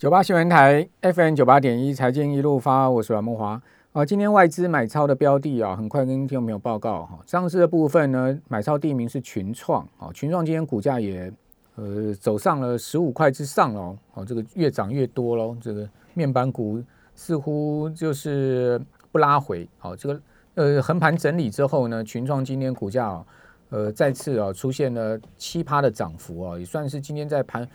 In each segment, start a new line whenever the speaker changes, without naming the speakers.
九八新闻台 FM 九八点一财经一路发，我是阮梦华。啊，今天外资买超的标的啊，很快跟听众朋友报告哈。上市的部分呢，买超第一名是群创啊，群创今天股价也呃走上了十五块之上喽，哦，这个越涨越多喽，这个面板股似乎就是不拉回，好，这个呃横盘整理之后呢，群创今天股价呃再次啊出现了七趴的涨幅啊，也算是今天在盘。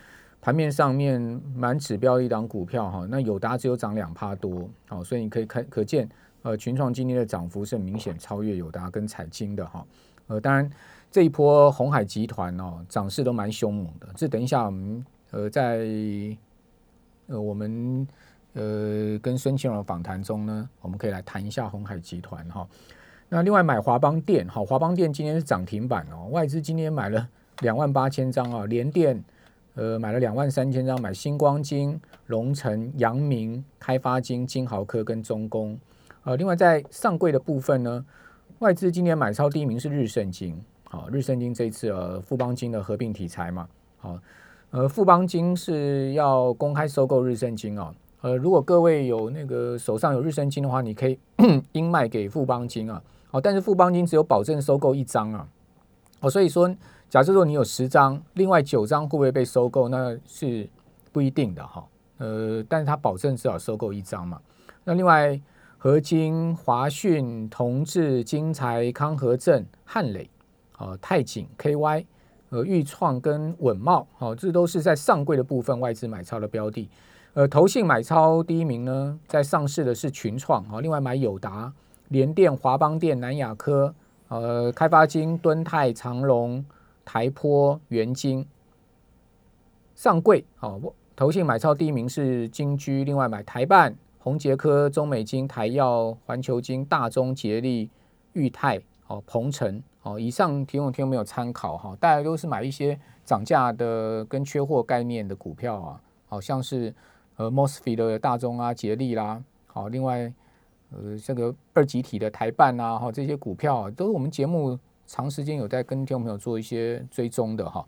盘面上面满指标一档股票哈，那友达只有涨两趴多，好，所以你可以看可见，呃，群创今天的涨幅是明显超越友达跟彩晶的哈，呃，当然这一波红海集团哦涨势都蛮凶猛的，这等一下我们呃在呃我们呃跟孙庆荣访谈中呢，我们可以来谈一下红海集团哈。那另外买华邦电，好，华邦电今天是涨停板哦，外资今天买了两万八千张啊，联电。呃，买了两万三千张，买星光金、龙城、阳明、开发金、金豪科跟中工。呃，另外在上柜的部分呢，外资今年买超第一名是日盛金。好，日盛金这一次呃富邦金的合并题材嘛，好，呃富邦金是要公开收购日盛金啊。呃，如果各位有那个手上有日盛金的话，你可以 应卖给富邦金啊。好，但是富邦金只有保证收购一张啊。哦，所以说。假设说你有十张，另外九张会不会被收购？那是不一定的哈。呃，但是他保证至少收购一张嘛。那另外，合金、华讯、同志、金财、康和正、汉磊、啊泰景、KY、呃裕创跟稳茂，好，这都是在上柜的部分外资买超的标的。呃，投信买超第一名呢，在上市的是群创，好，另外买友达、联电、华邦电、南亚科、呃开发金、敦泰、长隆。台坡、元金上柜，好，投信买超第一名是金居，另外买台办、宏杰科、中美金、台药、环球金、大中捷力、裕泰、哦鹏程，哦，以上提供听众没有参考哈，大家都是买一些涨价的跟缺货概念的股票啊，好像是呃 Mosfet 的大中啊、捷力啦，好，另外呃这个二级体的台办啊，哈这些股票都是我们节目。长时间有在跟听众朋友做一些追踪的哈，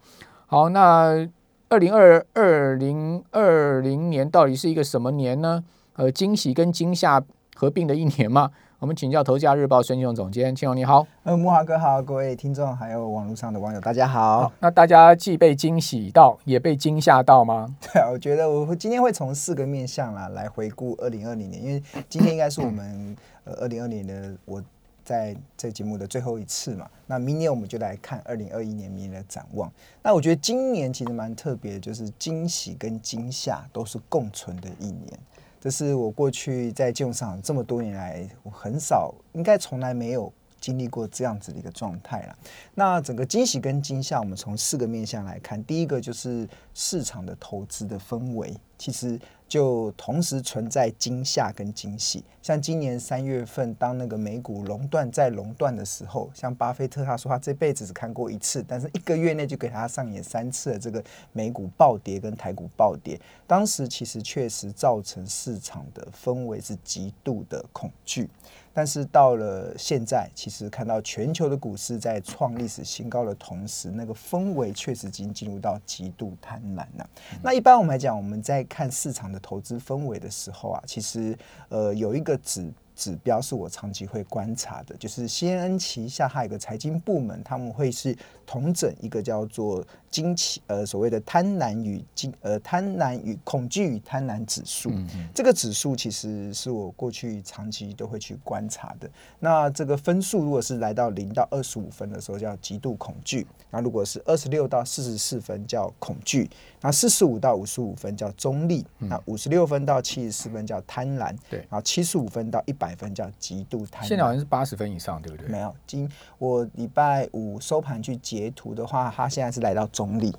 好，那二零二二零二零年到底是一个什么年呢？呃，惊喜跟惊吓合并的一年吗？我们请教《头家日报》孙雄总监，青龙你好。
呃，木华哥好，各位听众还有网络上的网友大家好。
那大家既被惊喜到，也被惊吓到吗？
对啊，我觉得我今天会从四个面向啦来回顾二零二零年，因为今天应该是我们呃二零二零的我。在这节目的最后一次嘛，那明年我们就来看二零二一年明年的展望。那我觉得今年其实蛮特别，就是惊喜跟惊吓都是共存的一年。这是我过去在金融市场这么多年来，我很少，应该从来没有经历过这样子的一个状态了。那整个惊喜跟惊吓，我们从四个面向来看。第一个就是市场的投资的氛围，其实。就同时存在惊吓跟惊喜，像今年三月份，当那个美股熔断再熔断的时候，像巴菲特他说他这辈子只看过一次，但是一个月内就给他上演三次的这个美股暴跌跟台股暴跌，当时其实确实造成市场的氛围是极度的恐惧。但是到了现在，其实看到全球的股市在创历史新高的同时，那个氛围确实已经进入到极度贪婪了。那一般我们来讲，我们在看市场的投资氛围的时候啊，其实呃有一个指。指标是我长期会观察的，就是先 N 旗下还有一个财经部门，他们会是同整一个叫做惊奇呃所谓的贪婪与惊呃贪婪与恐惧与贪婪指数。这个指数其实是我过去长期都会去观察的。那这个分数如果是来到零到二十五分的时候，叫极度恐惧；那如果是二十六到四十四分叫恐惧；那四十五到五十五分叫中立；那五十六分到七十四分叫贪婪；
对，
然后七十五分到一百。百分叫极度贪婪，
现在好像是八十分以上，对不对？
没有，今我礼拜五收盘去截图的话，它现在是来到中立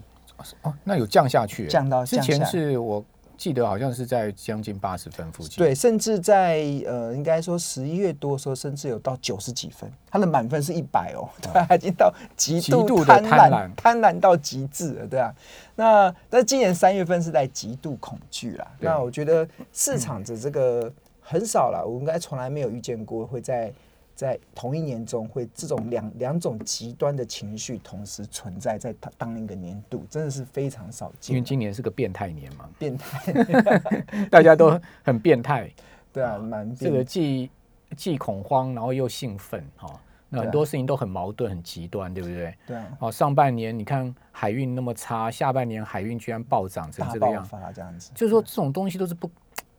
哦，那有降下去，
降到
之前是我记得好像是在将近八十分附近，
对，甚至在呃，应该说十一月多的时候，甚至有到九十几分，他的满分是一百哦，对，已经到极度贪婪，贪婪。到极致了，对啊。那但今年三月份是在极度恐惧啦，那我觉得市场的这个。很少了，我应该从来没有遇见过会在在同一年中会这种两两种极端的情绪同时存在在当当一个年度，真的是非常少见。
因为今年是个变态年嘛，
变态，
大家都很变态。
对啊，蛮
这个既既恐慌，然后又兴奋，哈。那很多事情都很矛盾、很极端，对不对？
对啊。
哦，上半年你看海运那么差，下半年海运居然暴涨成这个样，
这样子。
就是说这种东西都是不，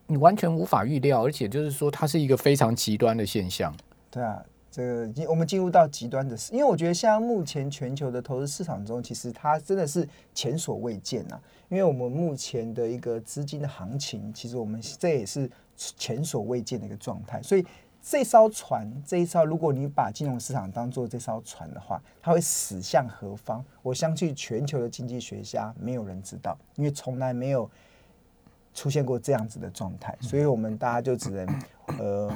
你完全无法预料，而且就是说它是一个非常极端的现象。
对啊，这个我们进入到极端的，因为我觉得现在目前全球的投资市场中，其实它真的是前所未见呐。因为我们目前的一个资金的行情，其实我们这也是前所未见的一个状态，所以。这艘船，这一艘，如果你把金融市场当做这艘船的话，它会驶向何方？我相信全球的经济学家没有人知道，因为从来没有出现过这样子的状态，所以我们大家就只能呃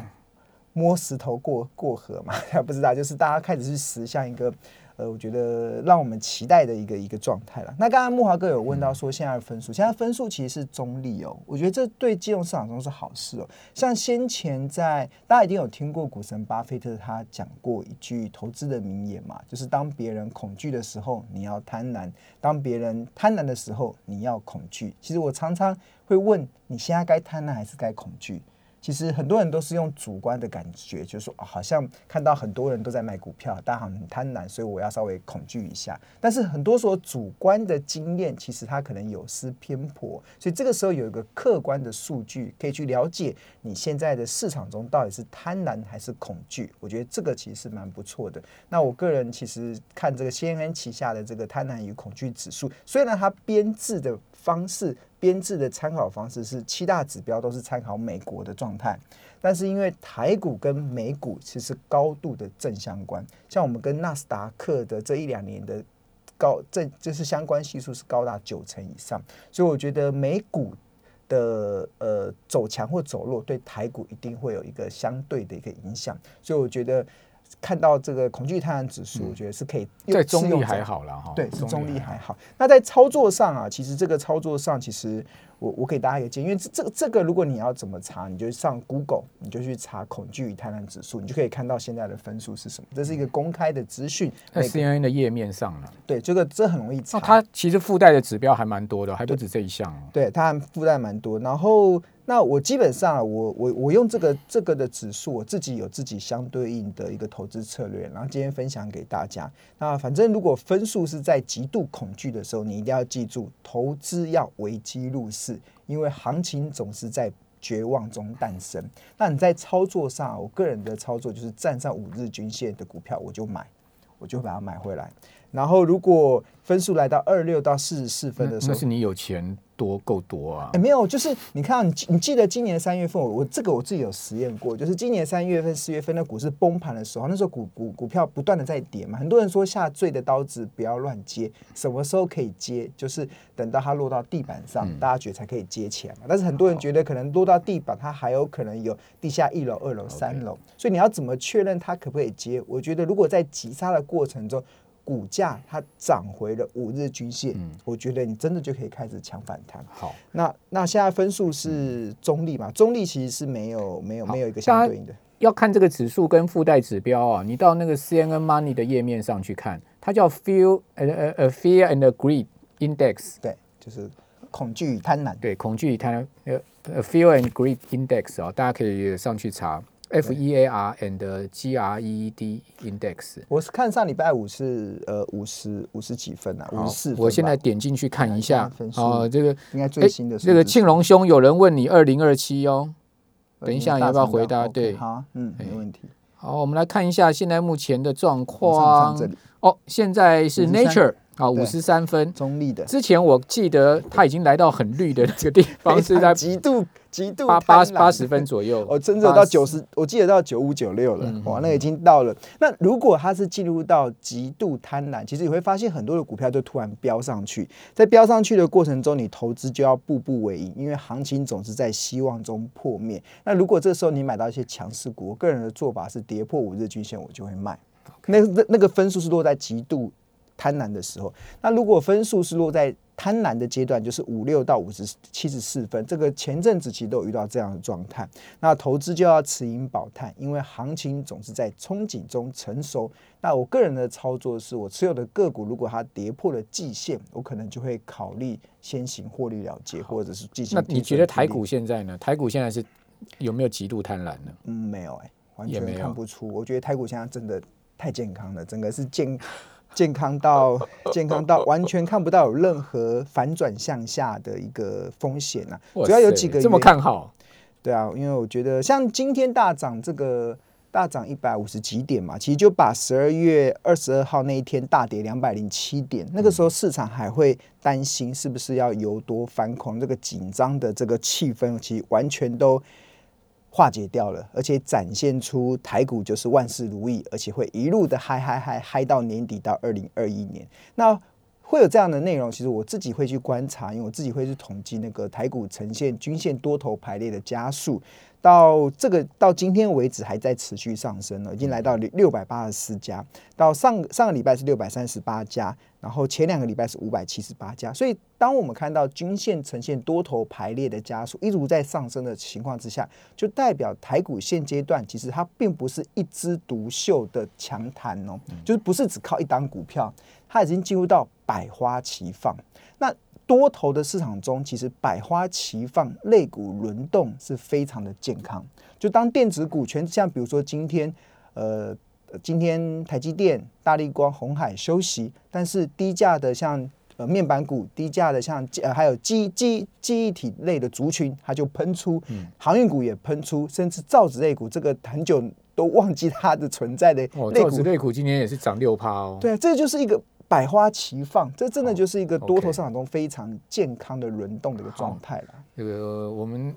摸石头过过河嘛，不知道，就是大家开始去实，像一个。呃，我觉得让我们期待的一个一个状态了。那刚刚木华哥有问到说，现在的分数，现在分数其实是中立哦。我觉得这对金融市场中是好事哦。像先前在大家一定有听过股神巴菲特他讲过一句投资的名言嘛，就是当别人恐惧的时候，你要贪婪；当别人贪婪的时候，你要恐惧。其实我常常会问，你现在该贪婪还是该恐惧？其实很多人都是用主观的感觉，就是说，好像看到很多人都在卖股票，大家很贪婪，所以我要稍微恐惧一下。但是很多时候主观的经验，其实它可能有失偏颇，所以这个时候有一个客观的数据可以去了解你现在的市场中到底是贪婪还是恐惧。我觉得这个其实是蛮不错的。那我个人其实看这个 CNN 旗下的这个贪婪与恐惧指数，虽然它编制的方式。编制的参考方式是七大指标都是参考美国的状态，但是因为台股跟美股其实高度的正相关，像我们跟纳斯达克的这一两年的高正就是相关系数是高达九成以上，所以我觉得美股的呃走强或走弱对台股一定会有一个相对的一个影响，所以我觉得。看到这个恐惧贪婪指数，我觉得是可以
在中立还好了哈，
对，是中立还好。那在操作上啊，其实这个操作上，其实我我给大家一个建议，因为这这这个如果你要怎么查，你就上 Google，你就去查恐惧与贪婪指数，你就可以看到现在的分数是什么。这是一个公开的资讯，
在 CNN 的页面上了。
对，这个这很容易查。
它其实附带的指标还蛮多的，还不止这一项。
对，它附带蛮多，然后。那我基本上，我我我用这个这个的指数，我自己有自己相对应的一个投资策略，然后今天分享给大家。那反正如果分数是在极度恐惧的时候，你一定要记住，投资要危机入市，因为行情总是在绝望中诞生。那你在操作上，我个人的操作就是站上五日均线的股票，我就买，我就把它买回来。然后如果分数来到二六到四十四分的时候，
那是你有钱。多够多啊！
哎，没有，就是你看，你你记得今年三月份，我我这个我自己有实验过，就是今年三月份、四月份的股市崩盘的时候，那时候股股股票不断的在跌嘛，很多人说下坠的刀子不要乱接，什么时候可以接？就是等到它落到地板上，大家觉得才可以接起来嘛。但是很多人觉得可能落到地板，它还有可能有地下一楼、二楼、三楼，所以你要怎么确认它可不可以接？我觉得如果在急杀的过程中。股价它涨回了五日均线，我觉得你真的就可以开始抢反弹。
好，
那那现在分数是中立嘛？中立其实是没有没有没有一个相对应的。
要看这个指数跟附带指标啊，你到那个 CNN Money 的页面上去看，它叫 Fear 呃呃 Fear and Greed Index，
对，就是恐惧与贪婪。
对，恐惧与贪婪呃 Fear and Greed Index 啊，大家可以上去查。F E A R and G R E D Index，
我是看上礼拜五是呃五十五十几分啊，五十四。
我现在点进去看一下，
哦，
这个
应该最新的。
这个庆隆兄有人问你二零二七哦，等一下你要不要回答？对，
好，嗯，没问题。
好，我们来看一下现在目前的状况。哦，现在是 Nature。啊，五十三分，
中立的。
之前我记得他已经来到很绿的那个地方，是在
极度极度
八八八十分左右。
哦，真的到九十，我记得到九五九六了。哇，那已经到了。那如果它是进入到极度贪婪，其实你会发现很多的股票就突然飙上去，在飙上去的过程中，你投资就要步步为营，因为行情总是在希望中破灭。那如果这时候你买到一些强势股，我个人的做法是跌破五日均线，我就会卖。那那那个分数是落在极度。贪婪的时候。那如果分数是落在贪婪的阶段，就是五六到五十七十四分，这个前阵子其实都有遇到这样的状态。那投资就要持盈保泰，因为行情总是在憧憬中成熟。那我个人的操作是我持有的个股，如果它跌破了季线，我可能就会考虑先行获利了结，或者是进行。
那你觉得台股现在呢？台股现在是有没有极度贪婪呢？
嗯，没有哎，完全看不出。我觉得台股现在真的太健康了，整个是健。健康到健康到完全看不到有任何反转向下的一个风险啊，主要有几个
这么看好，
对啊，因为我觉得像今天大涨这个大涨一百五十几点嘛，其实就把十二月二十二号那一天大跌两百零七点，那个时候市场还会担心是不是要由多翻空，这个紧张的这个气氛其实完全都。化解掉了，而且展现出台股就是万事如意，而且会一路的嗨嗨嗨嗨到年底到二零二一年。那会有这样的内容，其实我自己会去观察，因为我自己会去统计那个台股呈现均线多头排列的加速。到这个到今天为止还在持续上升了，已经来到六六百八十四家。到上上个礼拜是六百三十八家，然后前两个礼拜是五百七十八家。所以当我们看到均线呈现多头排列的加速，一如在上升的情况之下，就代表台股现阶段其实它并不是一枝独秀的强弹哦，就是不是只靠一档股票，它已经进入到百花齐放。那多头的市场中，其实百花齐放，类股轮动是非常的健康。就当电子股权像比如说今天，呃，今天台积电、大力光、红海休息，但是低价的像呃面板股、低价的像呃还有记记记忆体类的族群，它就喷出，航运股也喷出，甚至造纸类股这个很久都忘记它的存在的
类股，类股今年也是涨六趴哦。
对，这就是一个。百花齐放，这真的就是一个多头市场中非常健康的轮动的一个状态了。
这个我们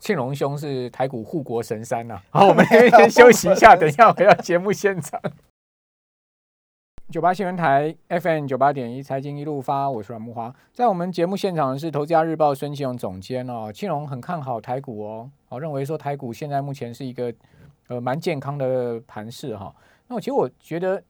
庆荣兄是台股护国神山呐。好，我们 先休息一下，等一下回到节目现场。九八新闻台 FM 九八点一财经一路发，我是阮木华。在我们节目现场是投资家日报孙庆荣总监哦。庆荣很看好台股哦，好认为说台股现在目前是一个呃蛮健康的盘势哈。那我其实我觉得。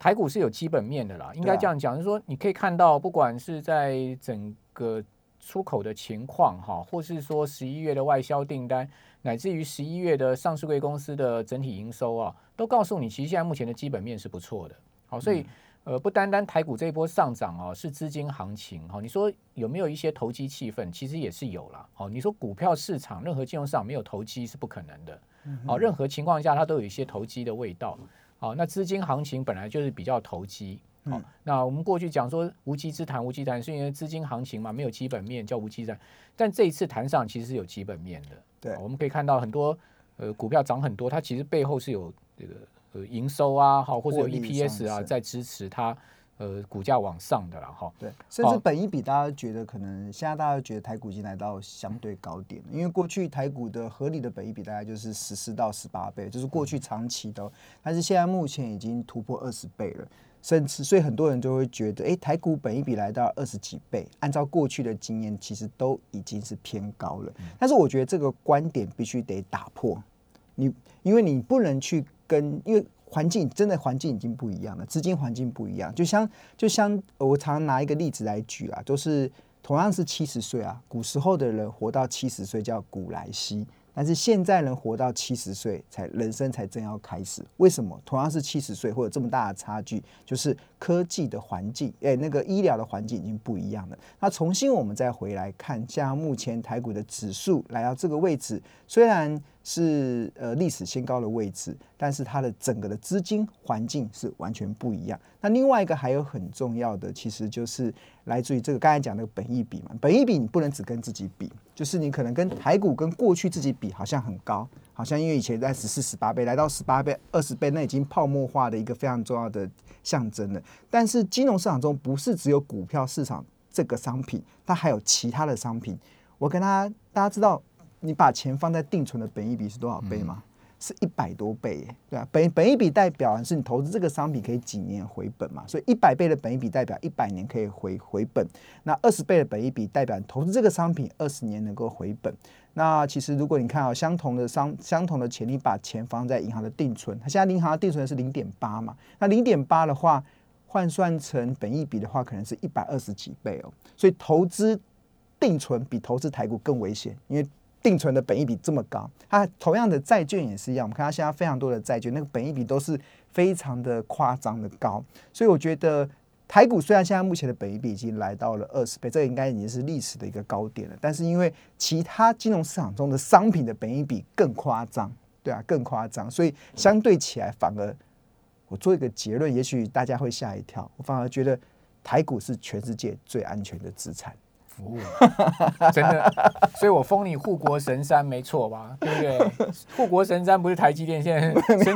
台股是有基本面的啦，应该这样讲，就是说你可以看到，不管是在整个出口的情况哈，或是说十一月的外销订单，乃至于十一月的上市贵公司的整体营收啊，都告诉你，其实现在目前的基本面是不错的。好，所以呃，不单单台股这一波上涨哦，是资金行情哈，你说有没有一些投机气氛？其实也是有了。哦，你说股票市场任何金融市场没有投机是不可能的。哦，任何情况下它都有一些投机的味道。好，那资金行情本来就是比较投机。好，那我们过去讲说无稽之谈，无稽谈是因为资金行情嘛，没有基本面叫无稽谈。但这一次谈上其实是有基本面的。
对，
我们可以看到很多呃股票涨很多，它其实背后是有这个呃营收啊，好或者有 EPS 啊在支持它。呃，股价往上的了哈，
对，甚至本一比大家觉得可能现在大家觉得台股已经来到相对高点，因为过去台股的合理的本一比大概就是十四到十八倍，就是过去长期的，但是现在目前已经突破二十倍了，甚至所以很多人就会觉得，哎，台股本一比来到二十几倍，按照过去的经验，其实都已经是偏高了。但是我觉得这个观点必须得打破，你因为你不能去跟因为。环境真的环境已经不一样了，资金环境不一样，就像就像我常拿一个例子来举啊，都是同样是七十岁啊，古时候的人活到七十岁叫古来稀。但是现在能活到七十岁才人生才正要开始，为什么？同样是七十岁会有这么大的差距，就是科技的环境，哎，那个医疗的环境已经不一样了。那重新我们再回来看，像目前台股的指数来到这个位置，虽然是呃历史新高的位置，但是它的整个的资金环境是完全不一样。那另外一个还有很重要的，其实就是来自于这个刚才讲的本益比嘛，本益比你不能只跟自己比。就是你可能跟台股跟过去自己比，好像很高，好像因为以前在十四、十八倍，来到十八倍、二十倍，那已经泡沫化的一个非常重要的象征了。但是金融市场中不是只有股票市场这个商品，它还有其他的商品。我跟他大家知道，你把钱放在定存的本益比是多少倍吗？是一百多倍，对啊，本本一比代表是你投资这个商品可以几年回本嘛，所以一百倍的本一比代表一百年可以回回本，那二十倍的本一比代表投资这个商品二十年能够回本。那其实如果你看啊，相同的商相同的钱，你把钱放在银行的定存，它现在银行的定存是零点八嘛，那零点八的话，换算成本益比的话，可能是一百二十几倍哦。所以投资定存比投资台股更危险，因为定存的本益比这么高。它同样的债券也是一样，我们看到现在非常多的债券，那个本益比都是非常的夸张的高。所以我觉得台股虽然现在目前的本益比已经来到了二十倍，这个应该已经是历史的一个高点了，但是因为其他金融市场中的商品的本益比更夸张。对啊，更夸张，所以相对起来，反而我做一个结论，也许大家会吓一跳。我反而觉得台股是全世界最安全的资产。
服务 真的，所以我封你护国神山，没错吧？对不对？护国神山不是台积电，现在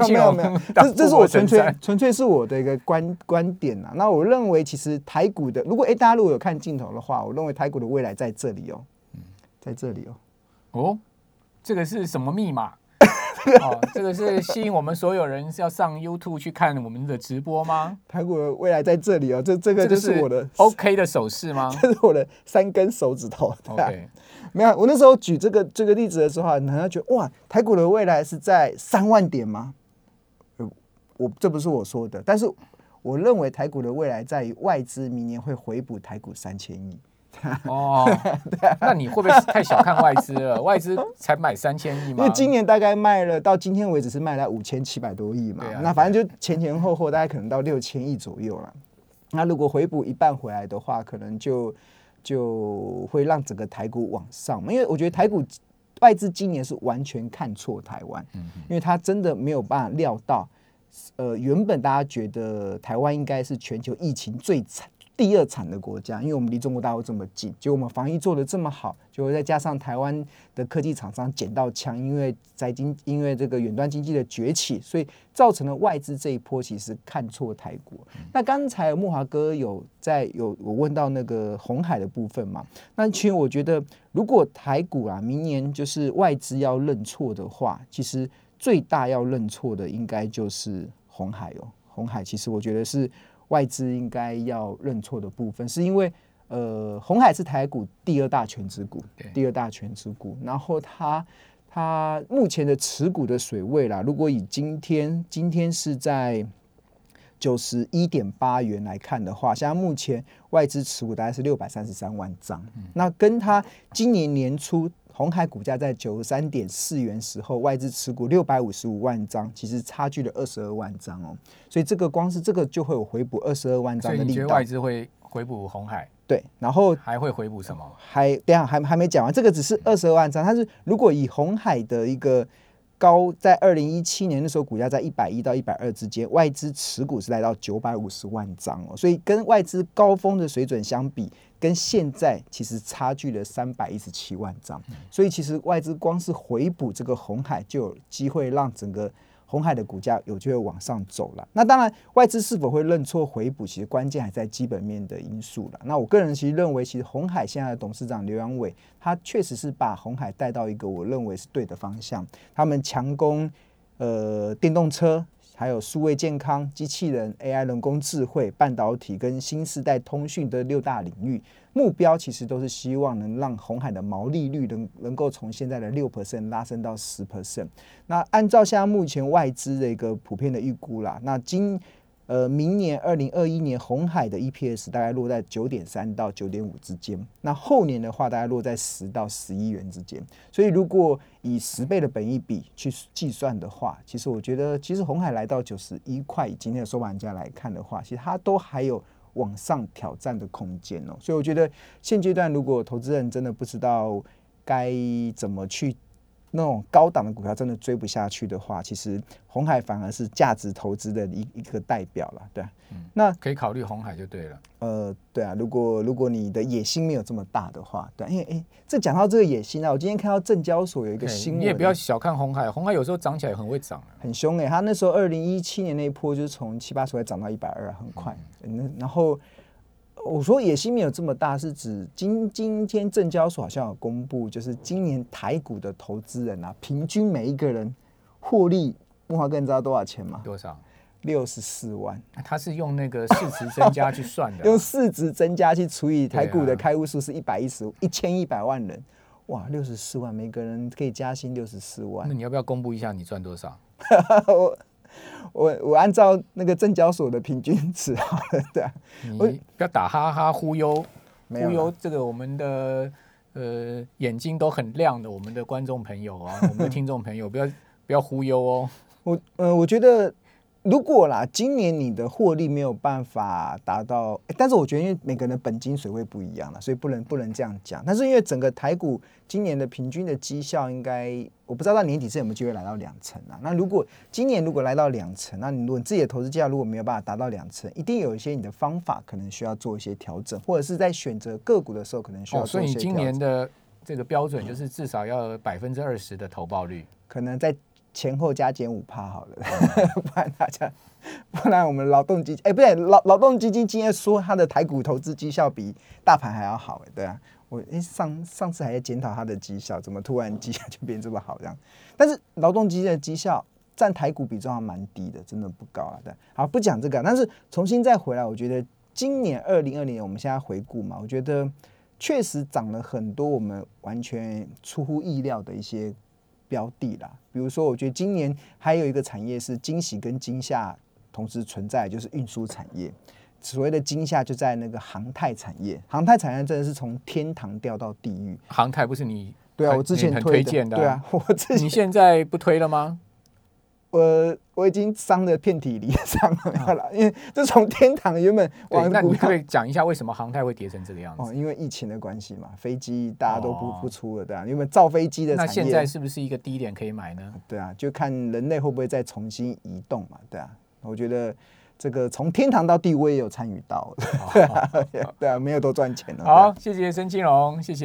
没有没有，这这是我纯粹纯粹是我的一个观观点呐。那我认为，其实台股的，如果哎大家如果有看镜头的话，我认为台股的未来在这里哦，在这里哦。
哦，这个是什么密码？哦，这个是吸引我们所有人是要上 YouTube 去看我们的直播吗？
台股的未来在这里哦，这这个就是我的
OK 的手势吗？
这是我的三根手指头。
OK，
没有，我那时候举这个这个例子的时候，好像觉得哇，台股的未来是在三万点吗？我这不是我说的，但是我认为台股的未来在于外资明年会回补台股三千亿。
哦，那你会不会太小看外资了？外资才买三千亿
嘛？因为今年大概卖了到今天为止是卖了五千七百多亿嘛。那反正就前前后后大概可能到六千亿左右了。那如果回补一半回来的话，可能就就会让整个台股往上。因为我觉得台股外资今年是完全看错台湾，因为他真的没有办法料到，呃，原本大家觉得台湾应该是全球疫情最惨。第二产的国家，因为我们离中国大陆这么近，就我们防疫做的这么好，就再加上台湾的科技厂商捡到枪，因为在经因为这个远端经济的崛起，所以造成了外资这一波其实看错台股。那刚才木华哥有在有我问到那个红海的部分嘛？那其实我觉得，如果台股啊明年就是外资要认错的话，其实最大要认错的应该就是红海哦。红海其实我觉得是。外资应该要认错的部分，是因为呃，红海是台股第二大全值股，第二大全值股。然后它它目前的持股的水位啦，如果以今天今天是在九十一点八元来看的话，现在目前外资持股大概是六百三十三万张，那跟它今年年初。红海股价在九十三点四元时候，外资持股六百五十五万张，其实差距了二十二万张哦。所以这个光是这个就会有回补二十二万张的力
道。外资会回补红海？
对，然后
还会回补什么？
还等下还还没讲完，这个只是二十二万张。它是如果以红海的一个高，在二零一七年的时候，股价在一百一到一百二之间，外资持股是来到九百五十万张哦。所以跟外资高峰的水准相比。跟现在其实差距了三百一十七万张，所以其实外资光是回补这个红海，就有机会让整个红海的股价有机会往上走了。那当然，外资是否会认错回补，其实关键还在基本面的因素了。那我个人其实认为，其实红海现在的董事长刘阳伟，他确实是把红海带到一个我认为是对的方向。他们强攻呃电动车。还有数位健康、机器人、AI、人工智慧、半导体跟新时代通讯的六大领域，目标其实都是希望能让红海的毛利率能能够从现在的六 percent 拉升到十 percent。那按照现在目前外资的一个普遍的预估啦，那今呃，明年二零二一年红海的 EPS 大概落在九点三到九点五之间，那后年的话大概落在十到十一元之间。所以如果以十倍的本益比去计算的话，其实我觉得，其实红海来到九十一块，今天的收盘价来看的话，其实它都还有往上挑战的空间哦。所以我觉得现阶段如果投资人真的不知道该怎么去。那种高档的股票真的追不下去的话，其实红海反而是价值投资的一一个代表了，对。
嗯那可以考虑红海就对了。
呃，对啊，如果如果你的野心没有这么大的话，对，因为哎，这讲到这个野心啊，我今天看到证交所有一个新闻，
你也不要小看红海，红海有时候涨起来很会涨，
很凶哎，他那时候二零一七年那一波就是从七八十块涨到一百二，很快。那然后。我说野心没有这么大，是指今今天证交所好像有公布，就是今年台股的投资人啊，平均每一个人获利，木华哥你知道多少钱吗？
多少？
六十四万。
他是用那个市值增加去算的，
用市值增加去除以台股的开户数是一百一十一千一百万人，哇，六十四万，每个人可以加薪六十四万。
那你要不要公布一下你赚多少？
我 我我按照那个证交所的平均值好了，对啊，
我不要打哈哈忽悠，忽悠这个我们的呃眼睛都很亮的我们的观众朋友啊，我们的听众朋友，不要不要忽悠哦。
我呃，我觉得如果啦，今年你的获利没有办法达到，诶但是我觉得因为每个人的本金水位不一样了，所以不能不能这样讲。但是因为整个台股今年的平均的绩效应该，我不知道到年底是有没有机会来到两成啊。那如果今年如果来到两成，那你如果你自己的投资绩效如果没有办法达到两成，一定有一些你的方法可能需要做一些调整，或者是在选择个股的时候可能需要做一些调整。
以你今年的这个标准就是至少要百分之二十的投报率。
可能在前后加减五趴好了，不然大家，不然我们劳动基金，哎、不对，劳劳动基金今天说它的台股投资绩效比大盘还要好，哎，对啊，我哎、上上次还在检讨它的绩效，怎么突然绩效就变这么好这样？但是劳动基金的绩效占台股比重还蛮低的，真的不高啊。对，好不讲这个，但是重新再回来，我觉得今年二零二零年我们现在回顾嘛，我觉得确实涨了很多我们完全出乎意料的一些标的啦。比如说，我觉得今年还有一个产业是惊喜跟惊吓同时存在，就是运输产业。所谓的惊吓就在那个航太产业，航太产业真的是从天堂掉到地狱。
航太不是你
对啊，我之前
很
推
荐的啊
对啊，我自己
你现在不推了吗？
我我已经伤的遍体鳞伤了，因为这从天堂原本
对，
往
那你可以讲一下为什么航太会跌成这个样子？
哦，因为疫情的关系嘛，飞机大家都不、
哦
不出了，对啊，因为造飞机的
那现在是不是一个低点可以买呢？
对啊，就看人类会不会再重新移动嘛，对啊，我觉得这个从天堂到地我也有参与到，对啊，没有多赚钱了，
好，谢谢申金龙，谢谢。